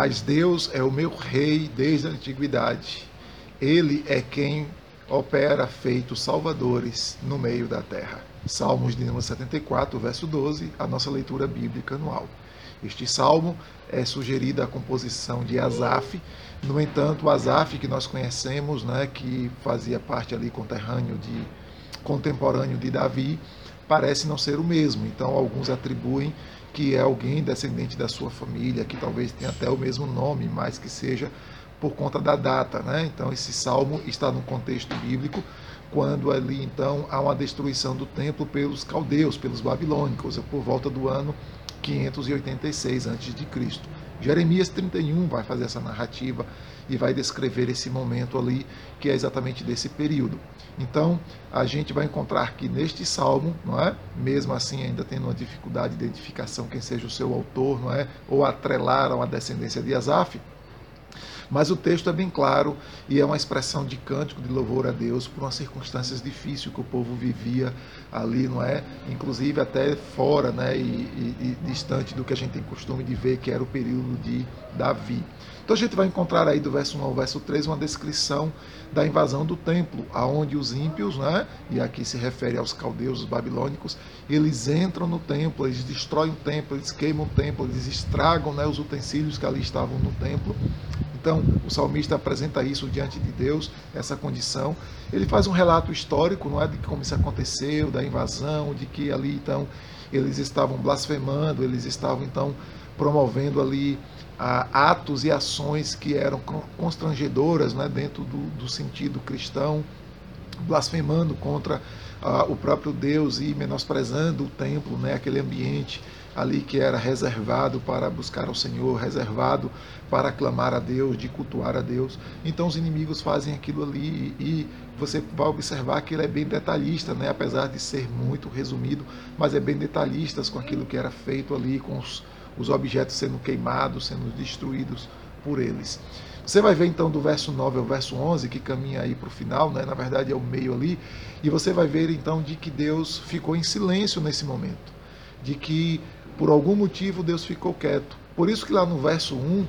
Mas Deus é o meu rei desde a antiguidade. Ele é quem opera feitos salvadores no meio da terra. Salmos de número 74, verso 12, a nossa leitura bíblica anual. Este salmo é sugerida a composição de Asaf. No entanto, Asaf que nós conhecemos, né, que fazia parte ali conterrâneo de contemporâneo de Davi, parece não ser o mesmo. Então, alguns atribuem que é alguém descendente da sua família, que talvez tenha até o mesmo nome, mas que seja por conta da data, né? Então, esse salmo está no contexto bíblico, quando ali então há uma destruição do templo pelos caldeus, pelos babilônicos, por volta do ano 586 a.C. Jeremias 31 vai fazer essa narrativa e vai descrever esse momento ali, que é exatamente desse período. Então, a gente vai encontrar que neste salmo, não é? Mesmo assim, ainda tendo uma dificuldade de identificação quem seja o seu autor, não é? Ou atrelar a uma descendência de Asaf, mas o texto é bem claro e é uma expressão de cântico de louvor a Deus por umas circunstâncias difíceis que o povo vivia ali, não é? Inclusive até fora, né? E, e, e distante do que a gente tem costume de ver, que era o período de Davi. Então a gente vai encontrar aí do verso 1 ao verso 3 uma descrição da invasão do templo, aonde os ímpios, né, e aqui se refere aos caldeus, os babilônicos, eles entram no templo, eles destroem o templo, eles queimam o templo, eles estragam né, os utensílios que ali estavam no templo. Então, o salmista apresenta isso diante de Deus, essa condição. Ele faz um relato histórico, não é, de como isso aconteceu, da invasão, de que ali então eles estavam blasfemando, eles estavam então promovendo ali atos e ações que eram constrangedoras né, dentro do, do sentido cristão, blasfemando contra o próprio Deus e menosprezando o templo, né, aquele ambiente ali que era reservado para buscar ao Senhor, reservado para clamar a Deus, de cultuar a Deus. Então os inimigos fazem aquilo ali e você vai observar que ele é bem detalhista, né? apesar de ser muito resumido, mas é bem detalhista com aquilo que era feito ali, com os, os objetos sendo queimados, sendo destruídos por eles. Você vai ver então do verso 9 ao verso 11, que caminha aí para o final, né? na verdade é o meio ali, e você vai ver então de que Deus ficou em silêncio nesse momento, de que por algum motivo Deus ficou quieto. Por isso que lá no verso 1,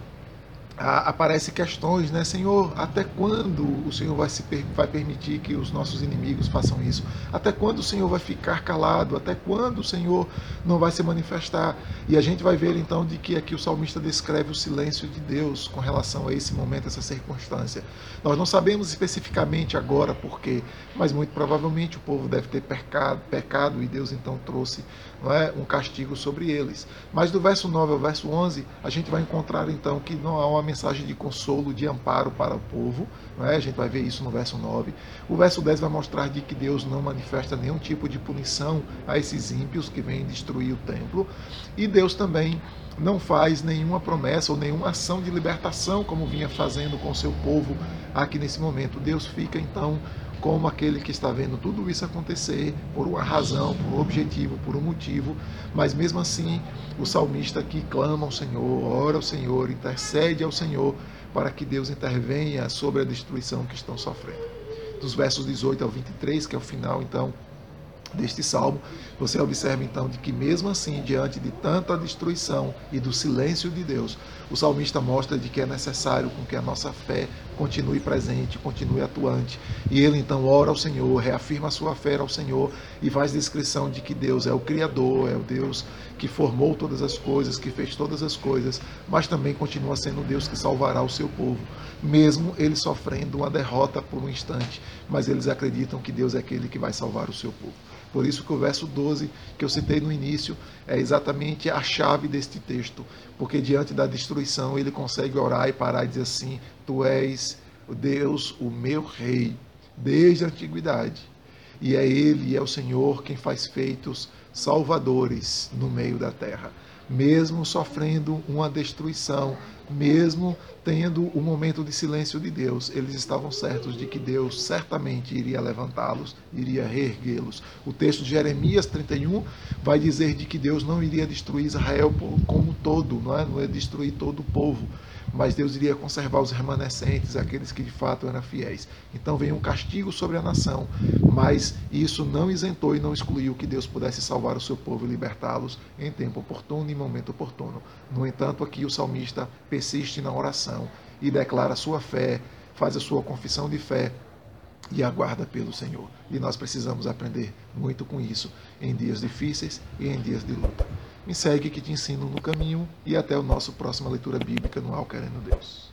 aparecem questões, né, Senhor, até quando o Senhor vai, se, vai permitir que os nossos inimigos façam isso? Até quando o Senhor vai ficar calado? Até quando o Senhor não vai se manifestar? E a gente vai ver então de que aqui o salmista descreve o silêncio de Deus com relação a esse momento, essa circunstância. Nós não sabemos especificamente agora por quê, mas muito provavelmente o povo deve ter pecado, pecado e Deus então trouxe não é, um castigo sobre eles. Mas do verso 9 ao verso 11, a gente vai encontrar então que não há uma mensagem de consolo, de amparo para o povo. Não é? A gente vai ver isso no verso 9. O verso 10 vai mostrar de que Deus não manifesta nenhum tipo de punição a esses ímpios que vêm destruir o templo. E Deus também não faz nenhuma promessa ou nenhuma ação de libertação, como vinha fazendo com seu povo aqui nesse momento. Deus fica então como aquele que está vendo tudo isso acontecer por uma razão, por um objetivo, por um motivo, mas mesmo assim o salmista aqui clama ao Senhor, ora ao Senhor, intercede ao Senhor para que Deus intervenha sobre a destruição que estão sofrendo. Dos versos 18 ao 23, que é o final então deste salmo, você observa então de que mesmo assim, diante de tanta destruição e do silêncio de Deus, o salmista mostra de que é necessário com que a nossa fé continue presente, continue atuante. E ele então ora ao Senhor, reafirma a sua fé ao Senhor e faz descrição de que Deus é o criador, é o Deus que formou todas as coisas, que fez todas as coisas, mas também continua sendo Deus que salvará o seu povo, mesmo eles sofrendo uma derrota por um instante, mas eles acreditam que Deus é aquele que vai salvar o seu povo. Por isso que o verso 12 que eu citei no início é exatamente a chave deste texto, porque diante da destruição ele consegue orar e parar e dizer assim: Tu és Deus, o meu rei, desde a antiguidade. E é ele, é o Senhor quem faz feitos salvadores no meio da terra mesmo sofrendo uma destruição, mesmo tendo o momento de silêncio de Deus, eles estavam certos de que Deus certamente iria levantá-los, iria reerguê-los. O texto de Jeremias 31 vai dizer de que Deus não iria destruir Israel como todo, não é? não ia destruir todo o povo, mas Deus iria conservar os remanescentes, aqueles que de fato eram fiéis. Então veio um castigo sobre a nação, mas isso não isentou e não excluiu que Deus pudesse salvar o seu povo e libertá-los em tempo oportuno e momento oportuno. No entanto, aqui o salmista persiste na oração e declara sua fé, faz a sua confissão de fé e aguarda pelo Senhor. E nós precisamos aprender muito com isso em dias difíceis e em dias de luta. Me segue que te ensino no caminho e até o nosso próxima leitura bíblica no Ao Querendo Deus.